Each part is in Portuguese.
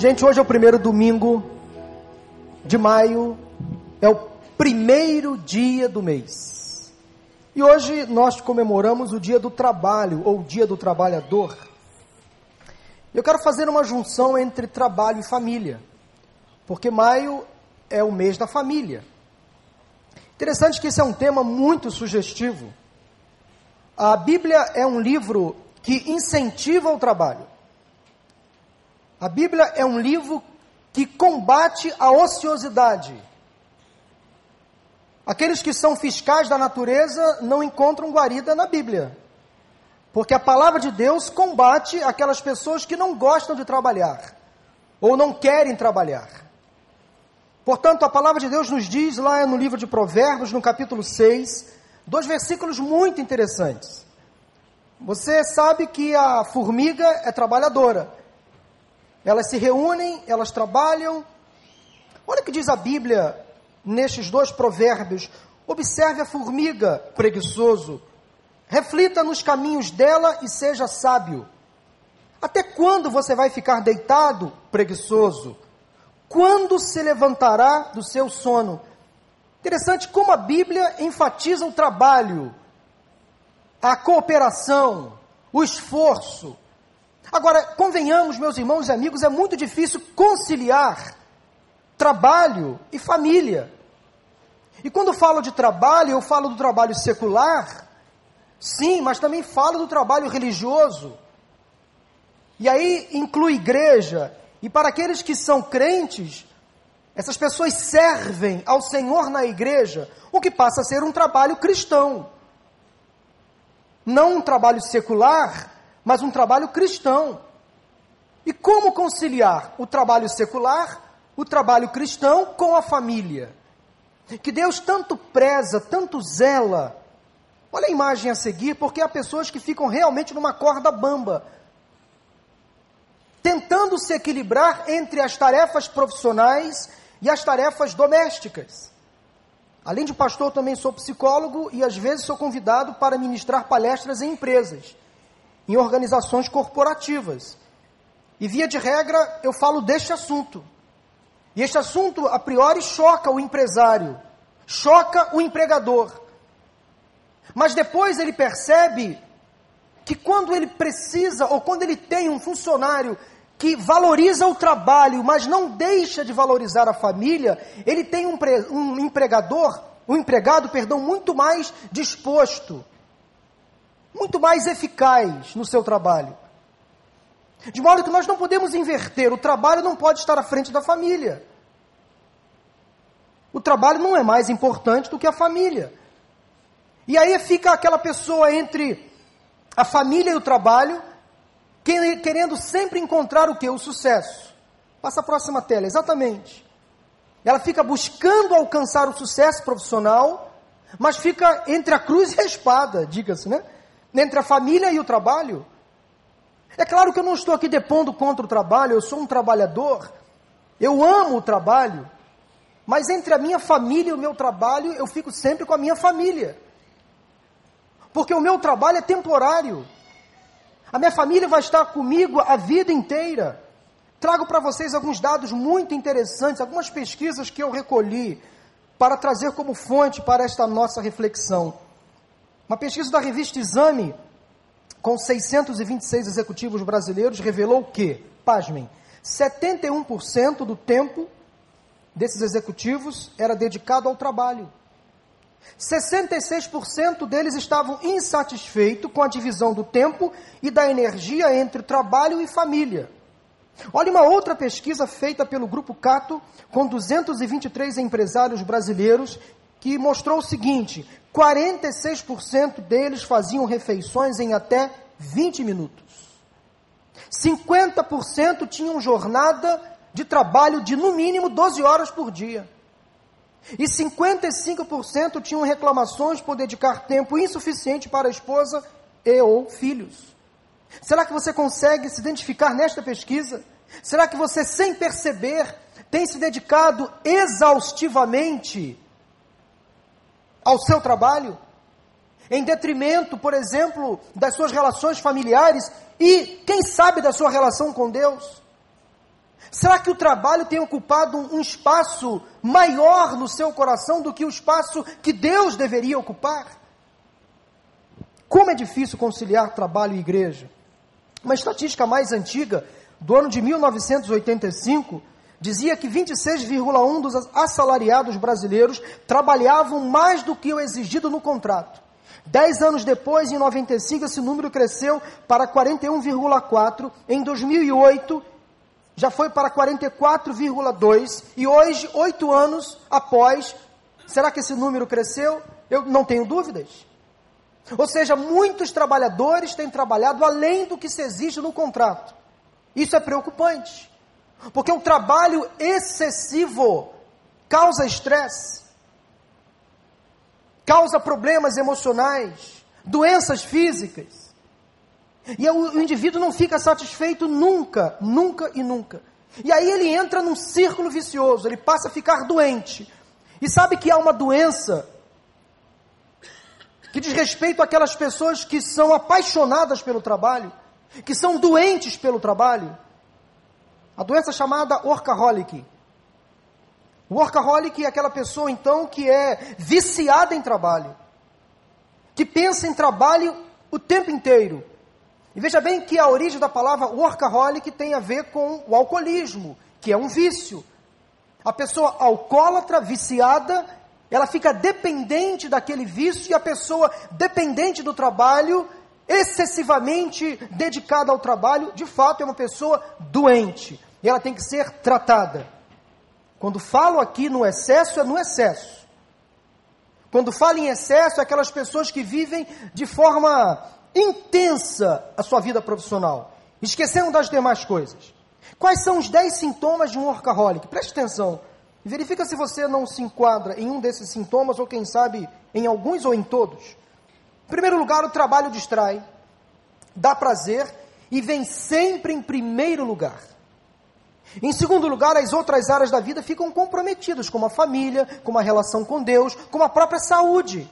Gente, hoje é o primeiro domingo de maio, é o primeiro dia do mês. E hoje nós comemoramos o dia do trabalho, ou dia do trabalhador. Eu quero fazer uma junção entre trabalho e família, porque maio é o mês da família. Interessante que esse é um tema muito sugestivo. A Bíblia é um livro que incentiva o trabalho. A Bíblia é um livro que combate a ociosidade. Aqueles que são fiscais da natureza não encontram guarida na Bíblia. Porque a palavra de Deus combate aquelas pessoas que não gostam de trabalhar ou não querem trabalhar. Portanto, a palavra de Deus nos diz lá no livro de Provérbios, no capítulo 6, dois versículos muito interessantes. Você sabe que a formiga é trabalhadora. Elas se reúnem, elas trabalham. Olha o que diz a Bíblia nestes dois provérbios. Observe a formiga, preguiçoso. Reflita nos caminhos dela e seja sábio. Até quando você vai ficar deitado, preguiçoso? Quando se levantará do seu sono? Interessante como a Bíblia enfatiza o trabalho, a cooperação, o esforço. Agora, convenhamos, meus irmãos e amigos, é muito difícil conciliar trabalho e família. E quando falo de trabalho, eu falo do trabalho secular, sim, mas também falo do trabalho religioso. E aí inclui igreja, e para aqueles que são crentes, essas pessoas servem ao Senhor na igreja, o que passa a ser um trabalho cristão. Não um trabalho secular, mas um trabalho cristão. E como conciliar o trabalho secular, o trabalho cristão com a família? Que Deus tanto preza, tanto zela. Olha a imagem a seguir, porque há pessoas que ficam realmente numa corda bamba, tentando se equilibrar entre as tarefas profissionais e as tarefas domésticas. Além de pastor, também sou psicólogo e às vezes sou convidado para ministrar palestras em empresas em organizações corporativas. E via de regra, eu falo deste assunto. E este assunto, a priori, choca o empresário, choca o empregador. Mas depois ele percebe que quando ele precisa, ou quando ele tem um funcionário que valoriza o trabalho, mas não deixa de valorizar a família, ele tem um, um empregador, um empregado, perdão, muito mais disposto, muito mais eficaz no seu trabalho. De modo que nós não podemos inverter, o trabalho não pode estar à frente da família. O trabalho não é mais importante do que a família. E aí fica aquela pessoa entre a família e o trabalho, querendo sempre encontrar o que? O sucesso. Passa a próxima tela, exatamente. Ela fica buscando alcançar o sucesso profissional, mas fica entre a cruz e a espada, diga-se, né? Entre a família e o trabalho. É claro que eu não estou aqui depondo contra o trabalho, eu sou um trabalhador, eu amo o trabalho, mas entre a minha família e o meu trabalho, eu fico sempre com a minha família. Porque o meu trabalho é temporário. A minha família vai estar comigo a vida inteira. Trago para vocês alguns dados muito interessantes, algumas pesquisas que eu recolhi para trazer como fonte para esta nossa reflexão. Uma pesquisa da revista Exame, com 626 executivos brasileiros, revelou que, pasmem, 71% do tempo desses executivos era dedicado ao trabalho. 66% deles estavam insatisfeitos com a divisão do tempo e da energia entre trabalho e família. Olha uma outra pesquisa feita pelo Grupo Cato, com 223 empresários brasileiros, que mostrou o seguinte: 46% deles faziam refeições em até 20 minutos. 50% tinham jornada de trabalho de no mínimo 12 horas por dia. E 55% tinham reclamações por dedicar tempo insuficiente para a esposa e ou filhos. Será que você consegue se identificar nesta pesquisa? Será que você, sem perceber, tem se dedicado exaustivamente ao seu trabalho, em detrimento, por exemplo, das suas relações familiares e, quem sabe, da sua relação com Deus. Será que o trabalho tem ocupado um espaço maior no seu coração do que o espaço que Deus deveria ocupar? Como é difícil conciliar trabalho e igreja. Uma estatística mais antiga, do ano de 1985, dizia que 26,1% dos assalariados brasileiros trabalhavam mais do que o exigido no contrato. Dez anos depois, em 95, esse número cresceu para 41,4%. Em 2008, já foi para 44,2%. E hoje, oito anos após, será que esse número cresceu? Eu não tenho dúvidas. Ou seja, muitos trabalhadores têm trabalhado além do que se exige no contrato. Isso é preocupante. Porque o trabalho excessivo causa estresse, causa problemas emocionais, doenças físicas. E o indivíduo não fica satisfeito nunca, nunca e nunca. E aí ele entra num círculo vicioso, ele passa a ficar doente. E sabe que há uma doença que diz respeito àquelas pessoas que são apaixonadas pelo trabalho, que são doentes pelo trabalho. A doença chamada workaholic. O workaholic é aquela pessoa, então, que é viciada em trabalho, que pensa em trabalho o tempo inteiro. E veja bem que a origem da palavra workaholic tem a ver com o alcoolismo, que é um vício. A pessoa alcoólatra, viciada, ela fica dependente daquele vício e a pessoa dependente do trabalho, excessivamente dedicada ao trabalho, de fato é uma pessoa doente. E ela tem que ser tratada. Quando falo aqui no excesso, é no excesso. Quando falo em excesso, é aquelas pessoas que vivem de forma intensa a sua vida profissional, esquecendo das demais coisas. Quais são os 10 sintomas de um workaholic? Preste atenção. Verifica se você não se enquadra em um desses sintomas, ou quem sabe em alguns ou em todos. Em primeiro lugar, o trabalho distrai, dá prazer e vem sempre em primeiro lugar. Em segundo lugar, as outras áreas da vida ficam comprometidas, como a família, como a relação com Deus, como a própria saúde.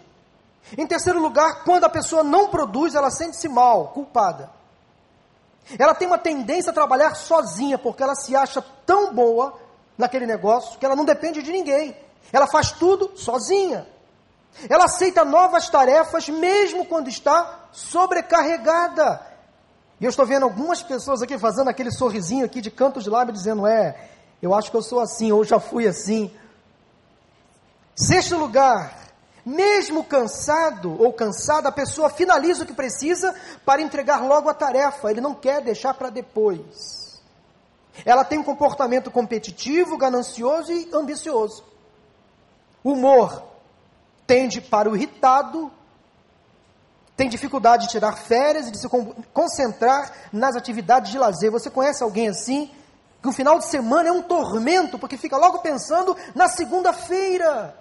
Em terceiro lugar, quando a pessoa não produz, ela sente-se mal, culpada. Ela tem uma tendência a trabalhar sozinha, porque ela se acha tão boa naquele negócio que ela não depende de ninguém. Ela faz tudo sozinha. Ela aceita novas tarefas mesmo quando está sobrecarregada. E eu estou vendo algumas pessoas aqui fazendo aquele sorrisinho aqui de canto de lábio dizendo: "É, eu acho que eu sou assim ou já fui assim". Sexto lugar, mesmo cansado ou cansada, a pessoa finaliza o que precisa para entregar logo a tarefa, ele não quer deixar para depois. Ela tem um comportamento competitivo, ganancioso e ambicioso. Humor tende para o irritado, tem dificuldade de tirar férias e de se concentrar nas atividades de lazer. Você conhece alguém assim? Que o final de semana é um tormento, porque fica logo pensando na segunda-feira.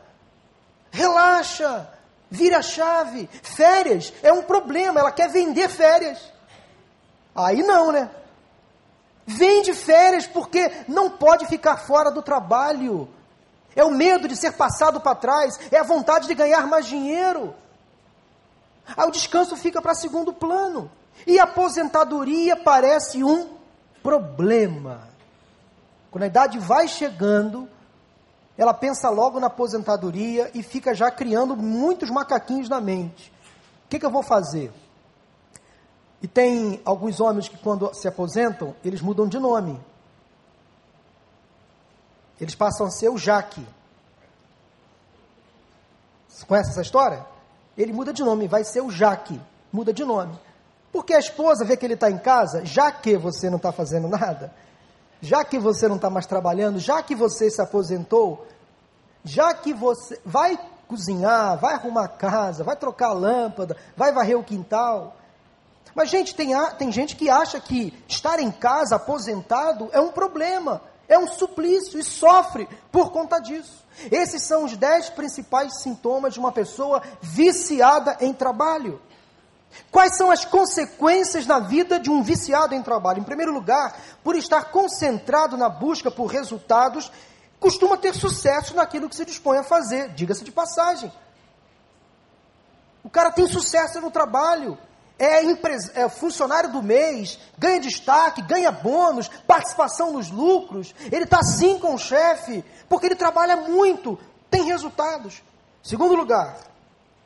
Relaxa, vira a chave. Férias é um problema, ela quer vender férias. Aí não, né? Vem de férias porque não pode ficar fora do trabalho. É o medo de ser passado para trás, é a vontade de ganhar mais dinheiro. Aí o descanso fica para segundo plano. E a aposentadoria parece um problema. Quando a idade vai chegando, ela pensa logo na aposentadoria e fica já criando muitos macaquinhos na mente. O que, que eu vou fazer? E tem alguns homens que, quando se aposentam, eles mudam de nome. Eles passam a ser o Jaque. Você conhece essa história? Ele muda de nome, vai ser o Jaque. Muda de nome. Porque a esposa vê que ele está em casa, já que você não está fazendo nada, já que você não está mais trabalhando, já que você se aposentou, já que você vai cozinhar, vai arrumar a casa, vai trocar a lâmpada, vai varrer o quintal, mas, gente, tem, tem gente que acha que estar em casa aposentado é um problema, é um suplício e sofre por conta disso. Esses são os dez principais sintomas de uma pessoa viciada em trabalho. Quais são as consequências na vida de um viciado em trabalho? Em primeiro lugar, por estar concentrado na busca por resultados, costuma ter sucesso naquilo que se dispõe a fazer, diga-se de passagem. O cara tem sucesso no trabalho, é, é, funcionário do mês, ganha destaque, ganha bônus, participação nos lucros. Ele está assim com o chefe, porque ele trabalha muito, tem resultados. Segundo lugar,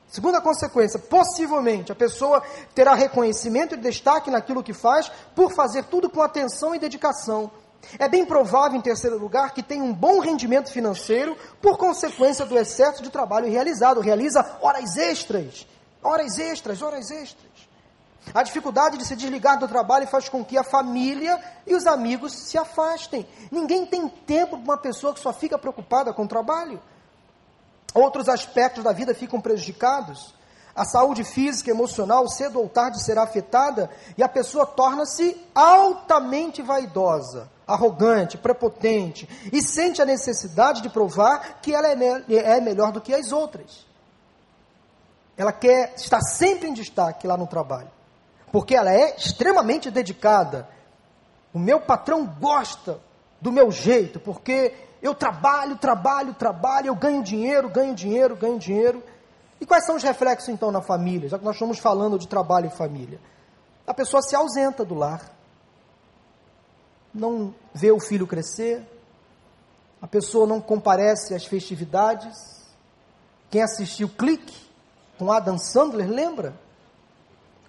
segunda consequência, possivelmente a pessoa terá reconhecimento e destaque naquilo que faz por fazer tudo com atenção e dedicação. É bem provável, em terceiro lugar, que tenha um bom rendimento financeiro por consequência do excesso de trabalho realizado. Realiza horas extras, horas extras, horas extras. A dificuldade de se desligar do trabalho faz com que a família e os amigos se afastem. Ninguém tem tempo para uma pessoa que só fica preocupada com o trabalho. Outros aspectos da vida ficam prejudicados. A saúde física e emocional, cedo ou tarde, será afetada e a pessoa torna-se altamente vaidosa, arrogante, prepotente e sente a necessidade de provar que ela é, me é melhor do que as outras. Ela quer estar sempre em destaque lá no trabalho porque ela é extremamente dedicada. O meu patrão gosta do meu jeito, porque eu trabalho, trabalho, trabalho, eu ganho dinheiro, ganho dinheiro, ganho dinheiro. E quais são os reflexos então na família? Já que nós estamos falando de trabalho e família. A pessoa se ausenta do lar, não vê o filho crescer, a pessoa não comparece às festividades. Quem assistiu Clique com Adam Sandler lembra?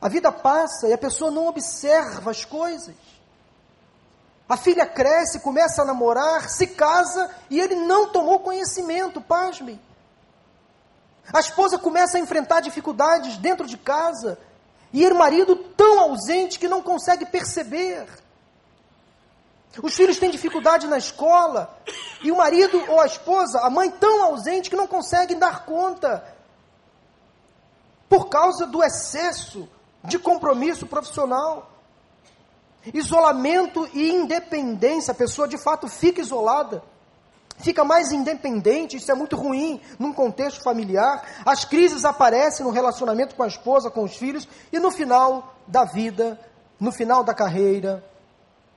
A vida passa e a pessoa não observa as coisas. A filha cresce, começa a namorar, se casa e ele não tomou conhecimento, pasme. A esposa começa a enfrentar dificuldades dentro de casa e o marido tão ausente que não consegue perceber. Os filhos têm dificuldade na escola e o marido ou a esposa, a mãe tão ausente que não consegue dar conta por causa do excesso de compromisso profissional. Isolamento e independência, a pessoa de fato fica isolada, fica mais independente, isso é muito ruim num contexto familiar. As crises aparecem no relacionamento com a esposa, com os filhos, e no final da vida, no final da carreira,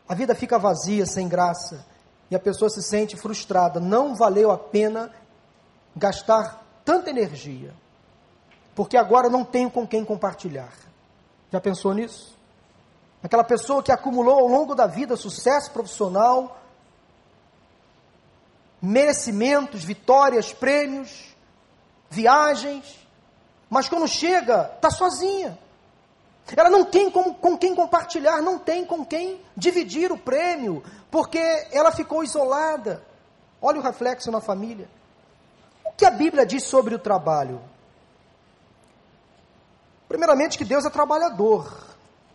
a vida fica vazia, sem graça, e a pessoa se sente frustrada. Não valeu a pena gastar tanta energia, porque agora não tenho com quem compartilhar. Já pensou nisso? Aquela pessoa que acumulou ao longo da vida sucesso profissional, merecimentos, vitórias, prêmios, viagens, mas quando chega, está sozinha. Ela não tem com, com quem compartilhar, não tem com quem dividir o prêmio, porque ela ficou isolada. Olha o reflexo na família. O que a Bíblia diz sobre o trabalho? Primeiramente, que Deus é trabalhador.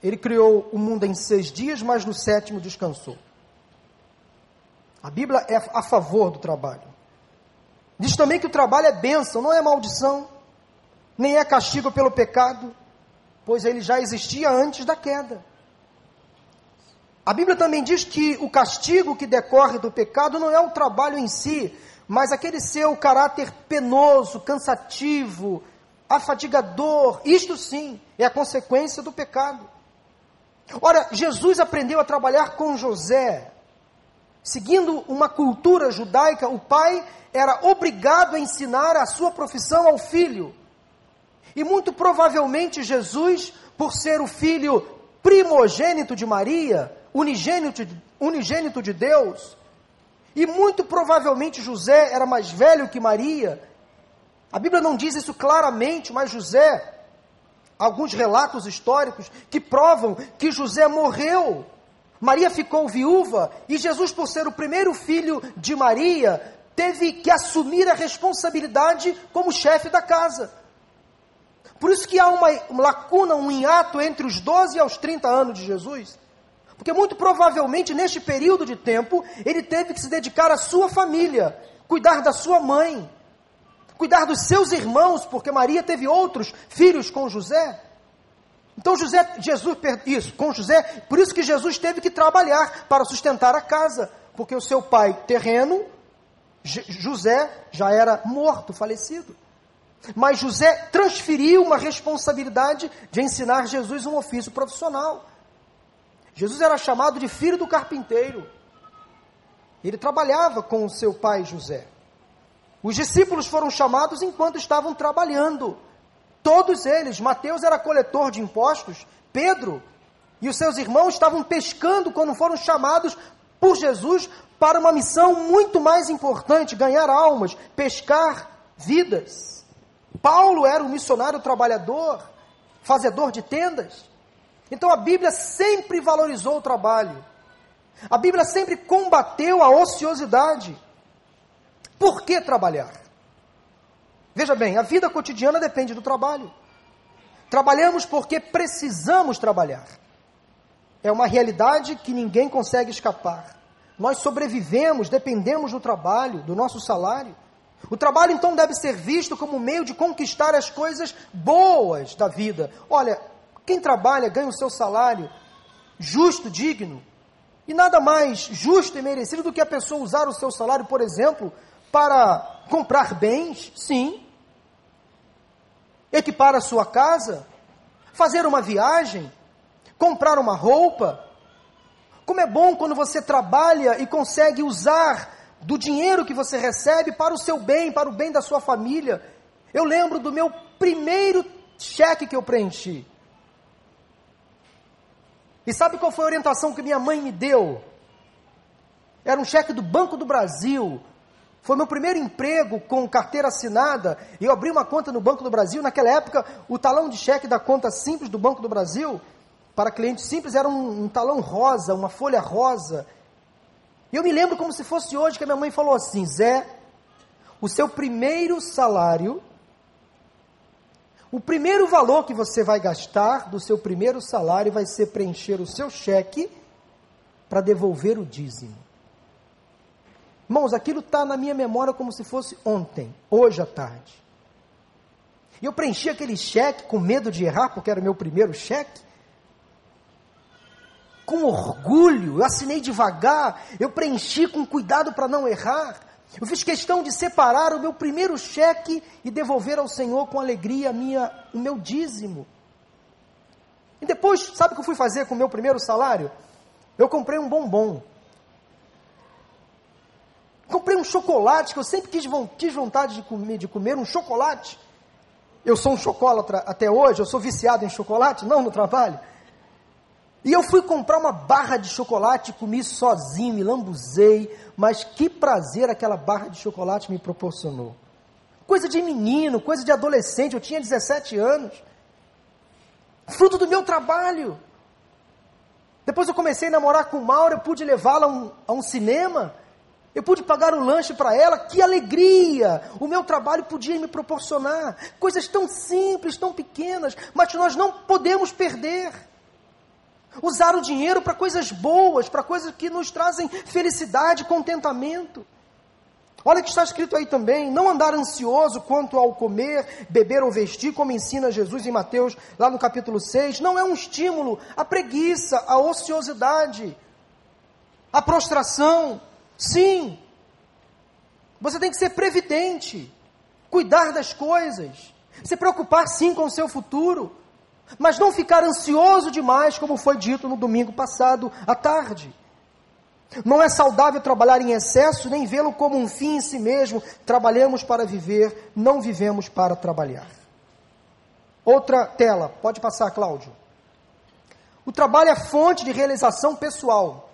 Ele criou o mundo em seis dias, mas no sétimo descansou. A Bíblia é a favor do trabalho. Diz também que o trabalho é bênção, não é maldição, nem é castigo pelo pecado, pois ele já existia antes da queda. A Bíblia também diz que o castigo que decorre do pecado não é o trabalho em si, mas aquele seu caráter penoso, cansativo, afadigador. Isto sim é a consequência do pecado. Ora, Jesus aprendeu a trabalhar com José. Seguindo uma cultura judaica, o pai era obrigado a ensinar a sua profissão ao filho. E muito provavelmente Jesus, por ser o filho primogênito de Maria, unigênito, unigênito de Deus, e muito provavelmente José era mais velho que Maria, a Bíblia não diz isso claramente, mas José, alguns relatos históricos que provam que José morreu. Maria ficou viúva e Jesus, por ser o primeiro filho de Maria, teve que assumir a responsabilidade como chefe da casa. Por isso que há uma lacuna, um hiato entre os 12 e os 30 anos de Jesus. Porque muito provavelmente neste período de tempo ele teve que se dedicar à sua família, cuidar da sua mãe, cuidar dos seus irmãos, porque Maria teve outros filhos com José. Então José, Jesus, isso, com José, por isso que Jesus teve que trabalhar para sustentar a casa, porque o seu pai terreno, José, já era morto, falecido. Mas José transferiu uma responsabilidade de ensinar Jesus um ofício profissional. Jesus era chamado de filho do carpinteiro. Ele trabalhava com o seu pai José. Os discípulos foram chamados enquanto estavam trabalhando. Todos eles. Mateus era coletor de impostos, Pedro e os seus irmãos estavam pescando quando foram chamados por Jesus para uma missão muito mais importante: ganhar almas, pescar vidas. Paulo era um missionário trabalhador, fazedor de tendas. Então a Bíblia sempre valorizou o trabalho. A Bíblia sempre combateu a ociosidade. Por que trabalhar? Veja bem, a vida cotidiana depende do trabalho. Trabalhamos porque precisamos trabalhar. É uma realidade que ninguém consegue escapar. Nós sobrevivemos, dependemos do trabalho, do nosso salário. O trabalho então deve ser visto como meio de conquistar as coisas boas da vida. Olha, quem trabalha ganha o seu salário justo, digno. E nada mais justo e merecido do que a pessoa usar o seu salário, por exemplo, para comprar bens, sim. Equipar a sua casa, fazer uma viagem, comprar uma roupa. Como é bom quando você trabalha e consegue usar do dinheiro que você recebe para o seu bem, para o bem da sua família. Eu lembro do meu primeiro cheque que eu preenchi. E sabe qual foi a orientação que minha mãe me deu? Era um cheque do Banco do Brasil. Foi meu primeiro emprego com carteira assinada. E eu abri uma conta no Banco do Brasil. Naquela época, o talão de cheque da conta simples do Banco do Brasil para cliente simples era um, um talão rosa, uma folha rosa. E eu me lembro como se fosse hoje que a minha mãe falou assim: Zé, o seu primeiro salário, o primeiro valor que você vai gastar do seu primeiro salário vai ser preencher o seu cheque para devolver o dízimo. Irmãos, aquilo está na minha memória como se fosse ontem, hoje à tarde. E eu preenchi aquele cheque com medo de errar, porque era o meu primeiro cheque com orgulho, eu assinei devagar, eu preenchi com cuidado para não errar. Eu fiz questão de separar o meu primeiro cheque e devolver ao Senhor com alegria minha, o meu dízimo. E depois, sabe o que eu fui fazer com o meu primeiro salário? Eu comprei um bombom. Comprei um chocolate que eu sempre quis, quis vontade de comer, de comer um chocolate. Eu sou um chocolatra até hoje, eu sou viciado em chocolate, não no trabalho. E eu fui comprar uma barra de chocolate, comi sozinho, me lambuzei, mas que prazer aquela barra de chocolate me proporcionou. Coisa de menino, coisa de adolescente, eu tinha 17 anos. Fruto do meu trabalho. Depois eu comecei a namorar com Maura, eu pude levá-la a, um, a um cinema, eu pude pagar o lanche para ela, que alegria! O meu trabalho podia me proporcionar. Coisas tão simples, tão pequenas, mas nós não podemos perder. Usar o dinheiro para coisas boas, para coisas que nos trazem felicidade, contentamento. Olha que está escrito aí também: não andar ansioso quanto ao comer, beber ou vestir, como ensina Jesus em Mateus, lá no capítulo 6. Não é um estímulo à preguiça, à ociosidade, à prostração. Sim, você tem que ser previdente, cuidar das coisas, se preocupar sim com o seu futuro mas não ficar ansioso demais, como foi dito no domingo passado à tarde. Não é saudável trabalhar em excesso, nem vê-lo como um fim em si mesmo. Trabalhamos para viver, não vivemos para trabalhar. Outra tela, pode passar, Cláudio. O trabalho é fonte de realização pessoal,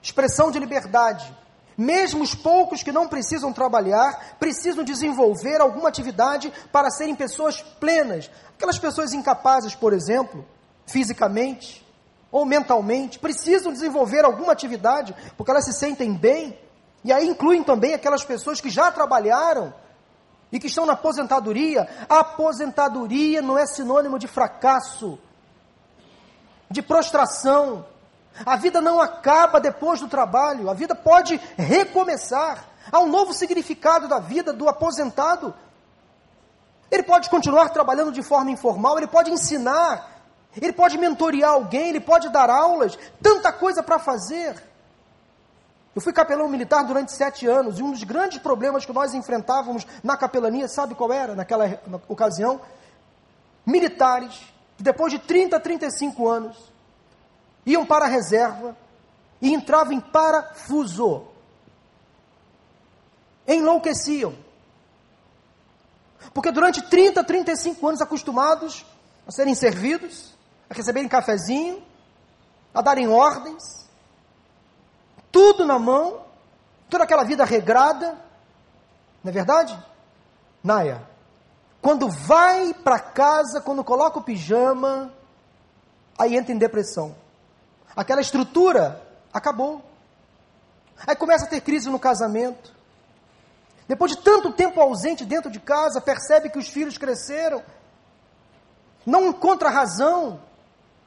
expressão de liberdade. Mesmo os poucos que não precisam trabalhar, precisam desenvolver alguma atividade para serem pessoas plenas, Aquelas pessoas incapazes, por exemplo, fisicamente ou mentalmente, precisam desenvolver alguma atividade porque elas se sentem bem. E aí incluem também aquelas pessoas que já trabalharam e que estão na aposentadoria. A aposentadoria não é sinônimo de fracasso, de prostração. A vida não acaba depois do trabalho, a vida pode recomeçar. Há um novo significado da vida do aposentado. Ele pode continuar trabalhando de forma informal, ele pode ensinar, ele pode mentorear alguém, ele pode dar aulas, tanta coisa para fazer. Eu fui capelão militar durante sete anos e um dos grandes problemas que nós enfrentávamos na capelania, sabe qual era naquela ocasião? Militares que depois de 30, 35 anos iam para a reserva e entravam em parafuso. Enlouqueciam Porque durante 30, 35 anos acostumados a serem servidos, a receberem cafezinho, a darem ordens, tudo na mão, toda aquela vida regrada, não é verdade? Naya, quando vai para casa, quando coloca o pijama, aí entra em depressão. Aquela estrutura acabou. Aí começa a ter crise no casamento. Depois de tanto tempo ausente dentro de casa, percebe que os filhos cresceram. Não encontra razão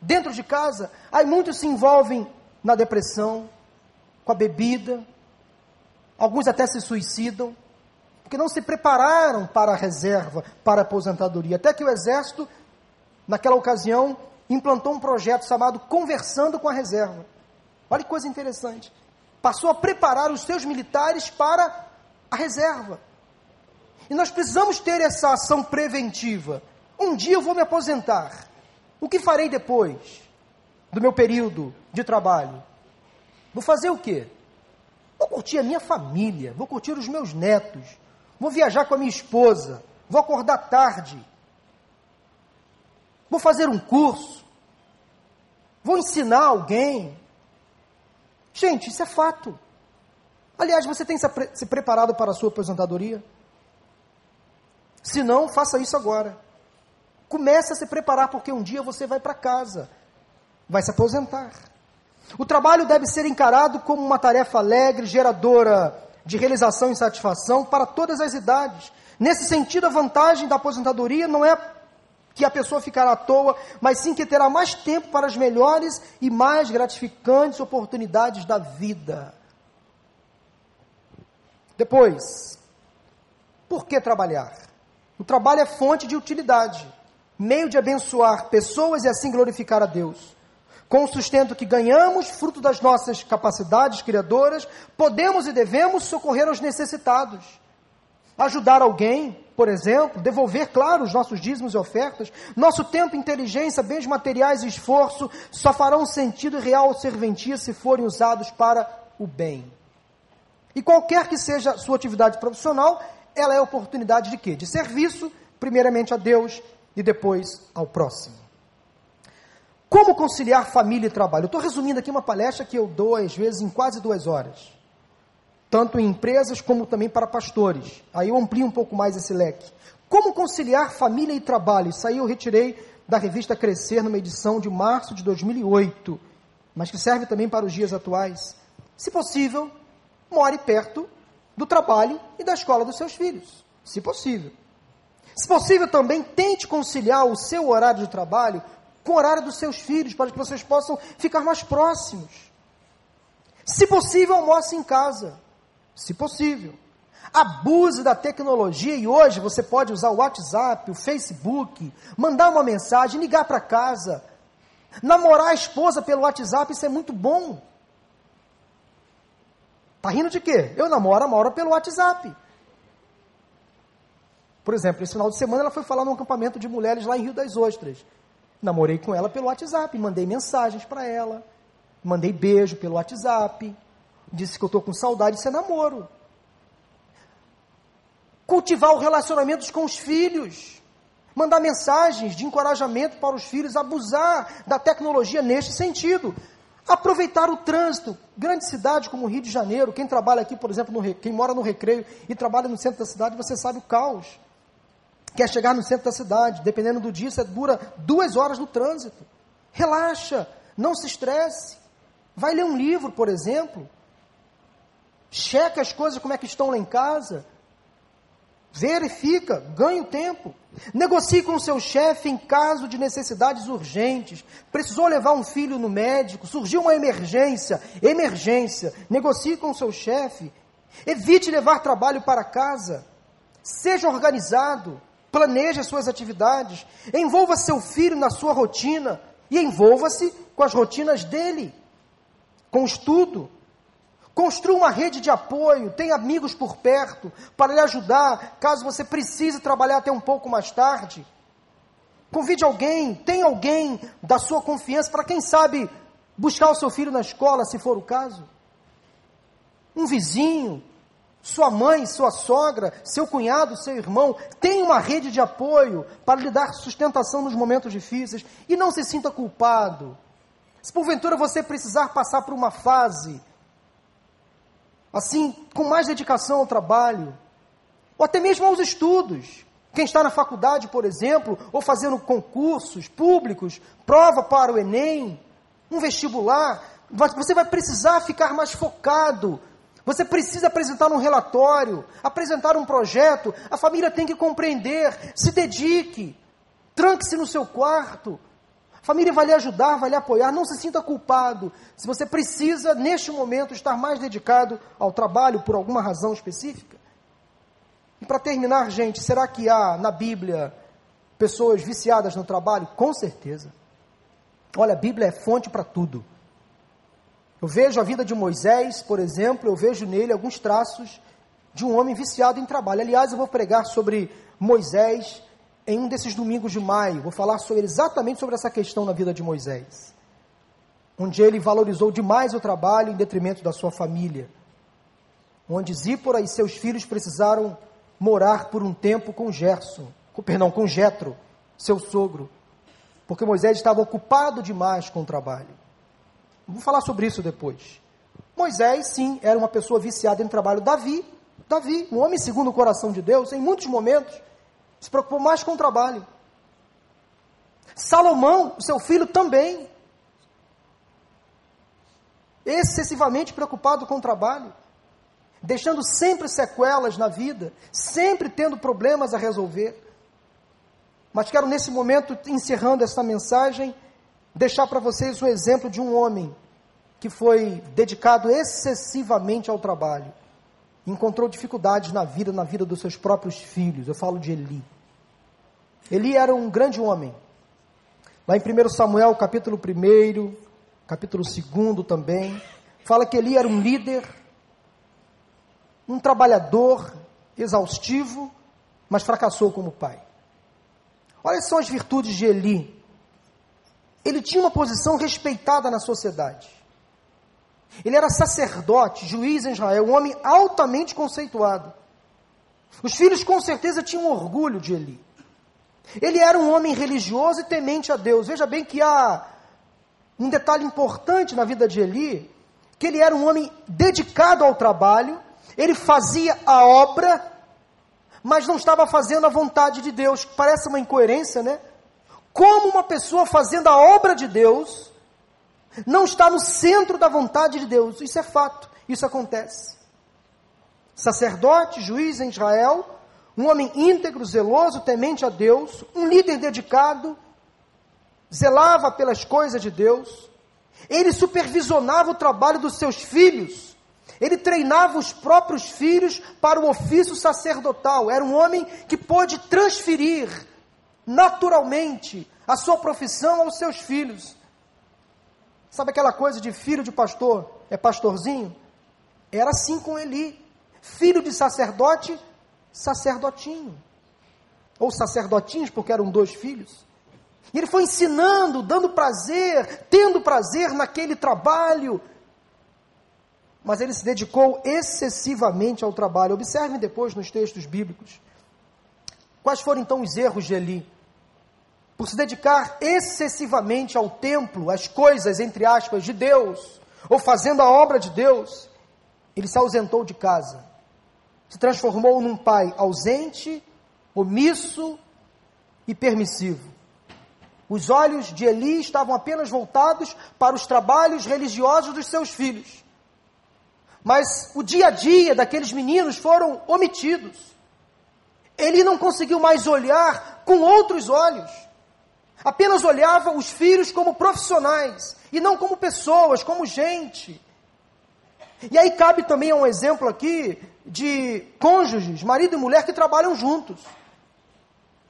dentro de casa. Aí muitos se envolvem na depressão, com a bebida. Alguns até se suicidam, porque não se prepararam para a reserva, para a aposentadoria. Até que o exército, naquela ocasião, implantou um projeto chamado Conversando com a Reserva. Olha que coisa interessante. Passou a preparar os seus militares para a reserva. E nós precisamos ter essa ação preventiva. Um dia eu vou me aposentar. O que farei depois do meu período de trabalho? Vou fazer o quê? Vou curtir a minha família, vou curtir os meus netos, vou viajar com a minha esposa, vou acordar tarde, vou fazer um curso, vou ensinar alguém. Gente, isso é fato. Aliás, você tem se preparado para a sua aposentadoria? Se não, faça isso agora. Comece a se preparar, porque um dia você vai para casa, vai se aposentar. O trabalho deve ser encarado como uma tarefa alegre, geradora de realização e satisfação para todas as idades. Nesse sentido, a vantagem da aposentadoria não é que a pessoa ficará à toa, mas sim que terá mais tempo para as melhores e mais gratificantes oportunidades da vida. Depois, por que trabalhar? O trabalho é fonte de utilidade, meio de abençoar pessoas e assim glorificar a Deus. Com o sustento que ganhamos, fruto das nossas capacidades criadoras, podemos e devemos socorrer aos necessitados. Ajudar alguém, por exemplo, devolver, claro, os nossos dízimos e ofertas, nosso tempo, inteligência, bens materiais e esforço só farão sentido real serventia se forem usados para o bem. E qualquer que seja a sua atividade profissional, ela é oportunidade de quê? De serviço, primeiramente a Deus e depois ao próximo. Como conciliar família e trabalho? Eu estou resumindo aqui uma palestra que eu dou, às vezes, em quase duas horas. Tanto em empresas como também para pastores. Aí eu amplio um pouco mais esse leque. Como conciliar família e trabalho? Isso aí eu retirei da revista Crescer, numa edição de março de 2008, mas que serve também para os dias atuais. Se possível, more perto do trabalho e da escola dos seus filhos, se possível. Se possível, também tente conciliar o seu horário de trabalho com o horário dos seus filhos, para que vocês possam ficar mais próximos. Se possível, almoce em casa. Se possível. Abuse da tecnologia e hoje você pode usar o WhatsApp, o Facebook, mandar uma mensagem, ligar para casa. Namorar a esposa pelo WhatsApp, isso é muito bom. Tá rindo de quê? Eu namoro a pelo WhatsApp. Por exemplo, esse final de semana ela foi falar num acampamento de mulheres lá em Rio das Ostras. Namorei com ela pelo WhatsApp, mandei mensagens para ela, mandei beijo pelo WhatsApp, disse que eu estou com saudade, isso é namoro. Cultivar os relacionamentos com os filhos, mandar mensagens de encorajamento para os filhos, abusar da tecnologia neste sentido. Aproveitar o trânsito. Grande cidade como o Rio de Janeiro, quem trabalha aqui, por exemplo, no, quem mora no Recreio e trabalha no centro da cidade, você sabe o caos. Quer chegar no centro da cidade, dependendo do dia, você dura duas horas no trânsito. Relaxa, não se estresse. Vai ler um livro, por exemplo. Checa as coisas como é que estão lá em casa. Verifica, ganha o tempo. Negocie com o seu chefe em caso de necessidades urgentes. Precisou levar um filho no médico, surgiu uma emergência, emergência. Negocie com o seu chefe. Evite levar trabalho para casa. Seja organizado. Planeje as suas atividades. Envolva seu filho na sua rotina e envolva-se com as rotinas dele, com o estudo, Construa uma rede de apoio, tenha amigos por perto para lhe ajudar caso você precise trabalhar até um pouco mais tarde. Convide alguém, tenha alguém da sua confiança para, quem sabe, buscar o seu filho na escola, se for o caso. Um vizinho, Sua mãe, sua sogra, seu cunhado, seu irmão, tem uma rede de apoio para lhe dar sustentação nos momentos difíceis e não se sinta culpado. Se porventura você precisar passar por uma fase assim, com mais dedicação ao trabalho, ou até mesmo aos estudos, quem está na faculdade, por exemplo, ou fazendo concursos públicos, prova para o Enem, um vestibular, você vai precisar ficar mais focado. Você precisa apresentar um relatório, apresentar um projeto. A família tem que compreender. Se dedique. Tranque-se no seu quarto. A família vai lhe ajudar, vai lhe apoiar. Não se sinta culpado. Se você precisa, neste momento, estar mais dedicado ao trabalho por alguma razão específica. E para terminar, gente, será que há na Bíblia pessoas viciadas no trabalho? Com certeza. Olha, a Bíblia é fonte para tudo. Eu vejo a vida de Moisés, por exemplo, eu vejo nele alguns traços de um homem viciado em trabalho. Aliás, eu vou pregar sobre Moisés em um desses domingos de maio. Vou falar sobre, exatamente sobre essa questão na vida de Moisés. Onde ele valorizou demais o trabalho em detrimento da sua família. Onde Zípora e seus filhos precisaram morar por um tempo com Gerson, com, perdão, com Jetro, seu sogro, porque Moisés estava ocupado demais com o trabalho. Vou falar sobre isso depois. Moisés, sim, era uma pessoa viciada em trabalho. Davi, Davi, um homem segundo o coração de Deus, em muitos momentos, se preocupou mais com o trabalho. Salomão, seu filho, também. Excessivamente preocupado com o trabalho deixando sempre sequelas na vida, sempre tendo problemas a resolver. Mas quero nesse momento, encerrando essa mensagem, deixar para vocês o exemplo de um homem que foi dedicado excessivamente ao trabalho. Encontrou dificuldades na vida, na vida dos seus próprios filhos. Eu falo de Eli. Eli era um grande homem. Lá em 1 Samuel, capítulo 1, capítulo 2 também, fala que Eli era um líder um trabalhador exaustivo, mas fracassou como pai. Olha só as virtudes de Eli. Ele tinha uma posição respeitada na sociedade. Ele era sacerdote, juiz em Israel, um homem altamente conceituado. Os filhos com certeza tinham orgulho de Eli. Ele era um homem religioso e temente a Deus. Veja bem que há um detalhe importante na vida de Eli, que ele era um homem dedicado ao trabalho ele fazia a obra, mas não estava fazendo a vontade de Deus. Parece uma incoerência, né? Como uma pessoa fazendo a obra de Deus não está no centro da vontade de Deus? Isso é fato, isso acontece. Sacerdote, juiz em Israel, um homem íntegro, zeloso, temente a Deus, um líder dedicado, zelava pelas coisas de Deus, ele supervisionava o trabalho dos seus filhos, ele treinava os próprios filhos para o ofício sacerdotal. Era um homem que pôde transferir naturalmente a sua profissão aos seus filhos. Sabe aquela coisa de filho de pastor é pastorzinho? Era assim com Eli. Filho de sacerdote, sacerdotinho. Ou sacerdotinhos, porque eram dois filhos. E ele foi ensinando, dando prazer, tendo prazer naquele trabalho, mas ele se dedicou excessivamente ao trabalho. Observem depois nos textos bíblicos. Quais foram então os erros de Eli? Por se dedicar excessivamente ao templo, às coisas, entre aspas, de Deus, ou fazendo a obra de Deus, ele se ausentou de casa. Se transformou num pai ausente, omisso e permissivo. Os olhos de Eli estavam apenas voltados para os trabalhos religiosos dos seus filhos mas o dia a dia daqueles meninos foram omitidos. Ele não conseguiu mais olhar com outros olhos. Apenas olhava os filhos como profissionais e não como pessoas, como gente. E aí cabe também um exemplo aqui de cônjuges, marido e mulher que trabalham juntos.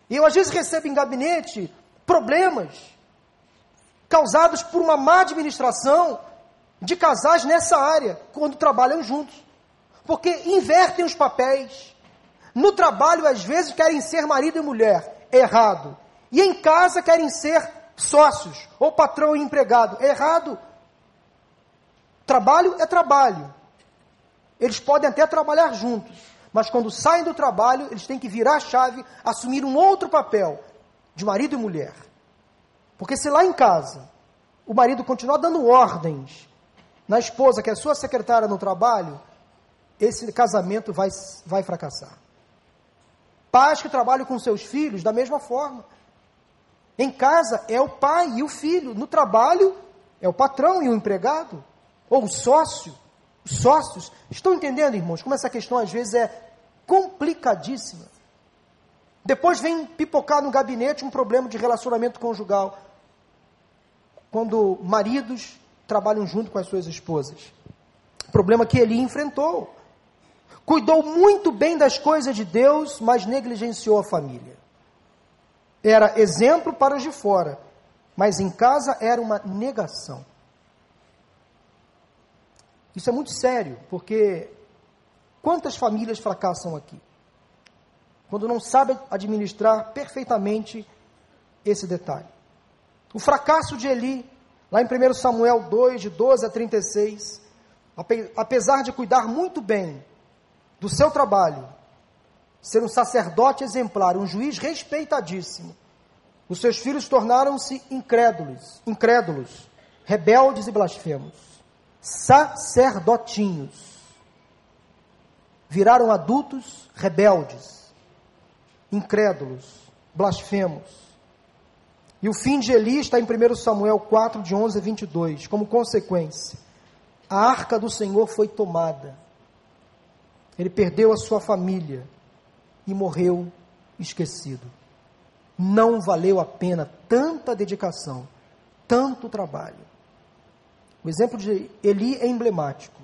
E eu às vezes recebo em gabinete problemas causados por uma má administração de casais nessa área, quando trabalham juntos. Porque invertem os papéis. No trabalho, às vezes, querem ser marido e mulher. Errado. E em casa querem ser sócios, ou patrão e empregado. Errado. Trabalho é trabalho. Eles podem até trabalhar juntos, mas quando saem do trabalho, eles têm que virar a chave, assumir um outro papel de marido e mulher. Porque se lá em casa o marido continuar dando ordens na esposa, que é sua secretária no trabalho, esse casamento vai, vai fracassar. Pais que trabalham com seus filhos da mesma forma. Em casa é o pai e o filho, no trabalho é o patrão e o empregado, ou o sócio sócios. Estão entendendo, irmãos, como essa questão às vezes é complicadíssima. Depois vem pipocar no gabinete um problema de relacionamento conjugal. Quando maridos trabalham junto com as suas esposas. Problema que ele enfrentou. Cuidou muito bem das coisas de Deus, mas negligenciou a família. Era exemplo para os de fora, mas em casa era uma negação. Isso é muito sério, porque quantas famílias fracassam aqui? Quando não sabem administrar perfeitamente esse detalhe. O fracasso de Eli, lá em 1 Samuel 2, de 12 a 36, apesar de cuidar muito bem do seu trabalho, ser um sacerdote exemplar, um juiz respeitadíssimo, os seus filhos tornaram-se incrédulos, incrédulos, rebeldes e blasfemos sacerdotinhos. Viraram adultos rebeldes, incrédulos, blasfemos. E o fim de Eli está em 1 Samuel 4, de 11 a 22. Como consequência, a arca do Senhor foi tomada. Ele perdeu a sua família e morreu esquecido. Não valeu a pena tanta dedicação, tanto trabalho. O exemplo de Eli é emblemático.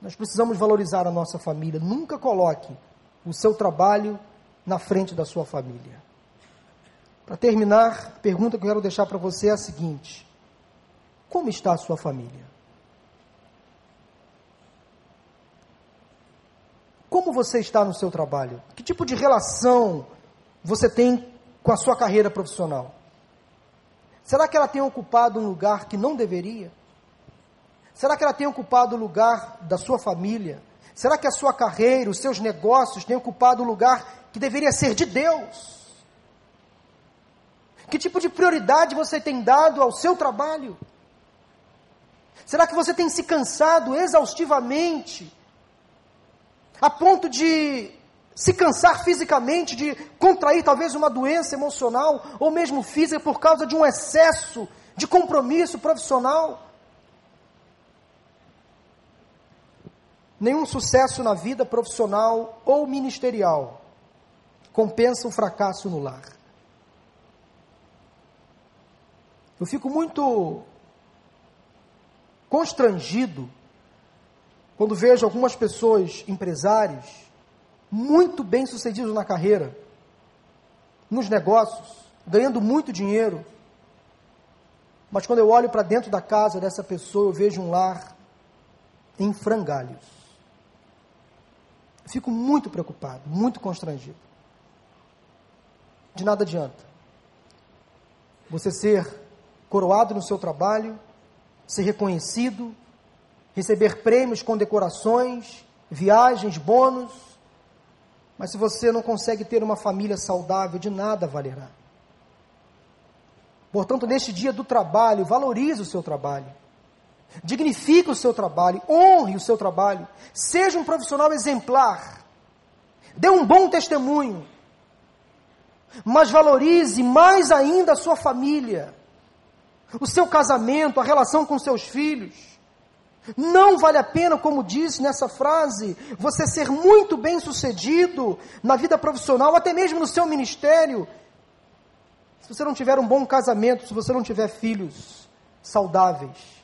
Nós precisamos valorizar a nossa família. Nunca coloque o seu trabalho na frente da sua família. Para terminar, a pergunta que eu quero deixar para você é a seguinte: Como está a sua família? Como você está no seu trabalho? Que tipo de relação você tem com a sua carreira profissional? Será que ela tem ocupado um lugar que não deveria? Será que ela tem ocupado o lugar da sua família? Será que a sua carreira, os seus negócios têm ocupado o lugar que deveria ser de Deus? Que tipo de prioridade você tem dado ao seu trabalho? Será que você tem se cansado exaustivamente a ponto de se cansar fisicamente, de contrair talvez uma doença emocional ou mesmo física por causa de um excesso de compromisso profissional. Nenhum sucesso na vida profissional ou ministerial compensa um fracasso no lar. Eu fico muito constrangido quando vejo algumas pessoas, empresários, muito bem sucedidos na carreira, nos negócios, ganhando muito dinheiro. Mas quando eu olho para dentro da casa dessa pessoa, eu vejo um lar em frangalhos. Fico muito preocupado, muito constrangido. De nada adianta. Você ser coroado no seu trabalho, ser reconhecido, receber prêmios, condecorações, viagens, bônus, mas se você não consegue ter uma família saudável, de nada valerá. Portanto, neste dia do trabalho, valorize o seu trabalho. Dignifique o seu trabalho, honre o seu trabalho. Seja um profissional exemplar. Dê um bom testemunho. Mas valorize mais ainda a sua família, o seu casamento, a relação com seus filhos. Não vale a pena, como disse nessa frase, você ser muito bem sucedido na vida profissional, até mesmo no seu ministério, se você não tiver um bom casamento, se você não tiver filhos saudáveis.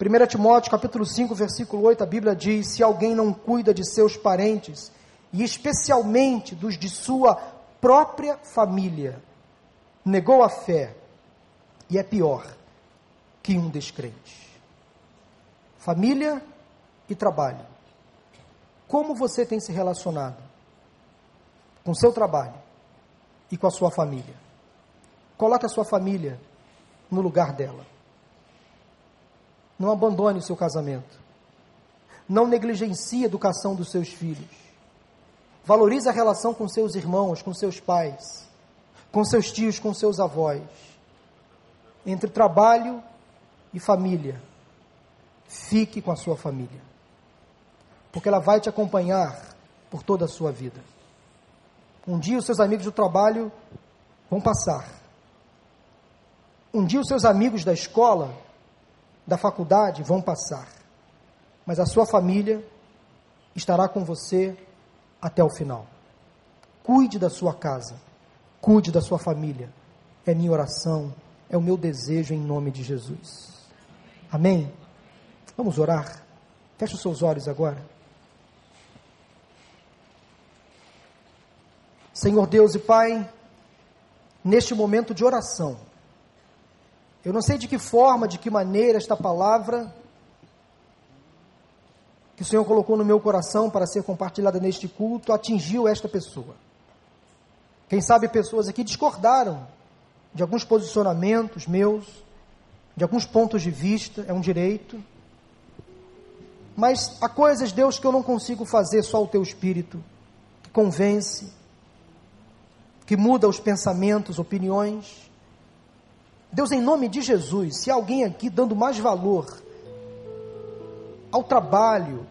1 Timóteo capítulo 5, versículo 8, a Bíblia diz: Se alguém não cuida de seus parentes, e especialmente dos de sua própria família, negou a fé e é pior que um descrente família e trabalho. Como você tem se relacionado com seu trabalho e com a sua família? Coloque a sua família no lugar dela. Não abandone o seu casamento. não negligencie a educação dos seus filhos. Valorize a relação com seus irmãos, com seus pais, com seus tios, com seus avós. Entre trabalho e família, fique com a sua família. Porque ela vai te acompanhar por toda a sua vida. Um dia os seus amigos do trabalho vão passar. Um dia os seus amigos da escola, da faculdade vão passar. Mas a sua família estará com você até o final. Cuide da sua casa, cuide da sua família. É minha oração, é o meu desejo em nome de Jesus. Amém? Vamos orar? Feche os seus olhos agora. Senhor Deus e Pai, neste momento de oração, eu não sei de que forma, de que maneira esta palavra que o Senhor colocou no meu coração para ser compartilhada neste culto atingiu esta pessoa. Quem sabe pessoas aqui discordaram de alguns posicionamentos meus, de alguns pontos de vista, é um direito. Mas há coisas, Deus, que eu não consigo fazer, só o teu espírito, que convence, que muda os pensamentos, opiniões. Deus, em nome de Jesus, se alguém aqui dando mais valor ao trabalho,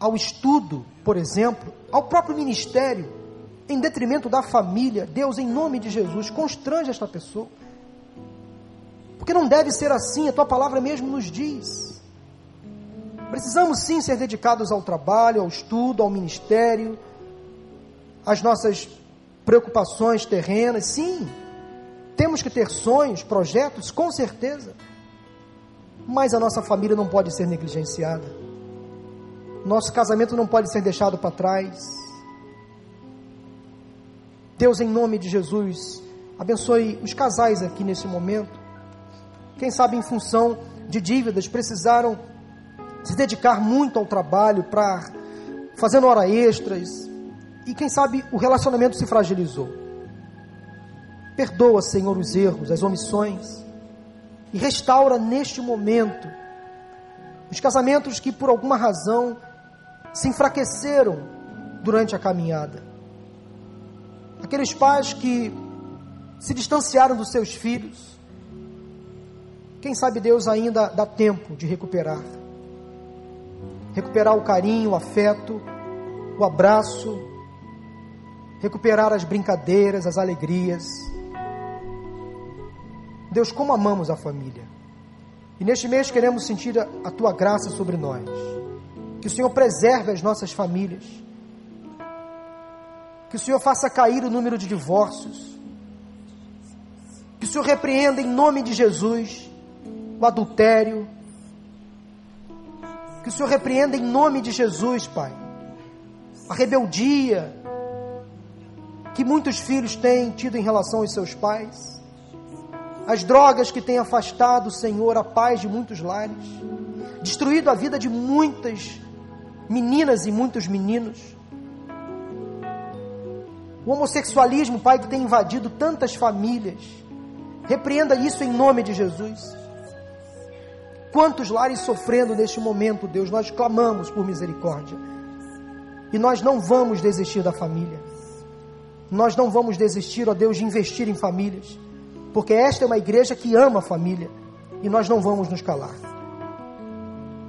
ao estudo, por exemplo, ao próprio ministério, em detrimento da família. Deus, em nome de Jesus, constrange esta pessoa. Porque não deve ser assim, a tua palavra mesmo nos diz. Precisamos sim ser dedicados ao trabalho, ao estudo, ao ministério, às nossas preocupações terrenas, sim. Temos que ter sonhos, projetos, com certeza. Mas a nossa família não pode ser negligenciada. Nosso casamento não pode ser deixado para trás. Deus, em nome de Jesus, abençoe os casais aqui nesse momento. Quem sabe, em função de dívidas, precisaram se dedicar muito ao trabalho, para fazendo hora extras, e quem sabe o relacionamento se fragilizou. Perdoa, Senhor, os erros, as omissões e restaura neste momento os casamentos que por alguma razão se enfraqueceram durante a caminhada. Aqueles pais que se distanciaram dos seus filhos. Quem sabe Deus ainda dá tempo de recuperar. Recuperar o carinho, o afeto, o abraço, recuperar as brincadeiras, as alegrias Deus, como amamos a família. E neste mês queremos sentir a, a tua graça sobre nós. Que o Senhor preserve as nossas famílias. Que o Senhor faça cair o número de divórcios. Que o Senhor repreenda em nome de Jesus o adultério. Que o Senhor repreenda em nome de Jesus, Pai, a rebeldia que muitos filhos têm tido em relação aos seus pais as drogas que têm afastado, Senhor, a paz de muitos lares, destruído a vida de muitas meninas e muitos meninos. O homossexualismo, Pai, que tem invadido tantas famílias. Repreenda isso em nome de Jesus. Quantos lares sofrendo neste momento, Deus, nós clamamos por misericórdia. E nós não vamos desistir da família. Nós não vamos desistir, ó Deus, de investir em famílias porque esta é uma igreja que ama a família e nós não vamos nos calar.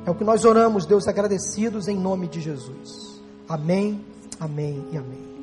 É o que nós oramos, Deus, agradecidos em nome de Jesus. Amém, amém e amém.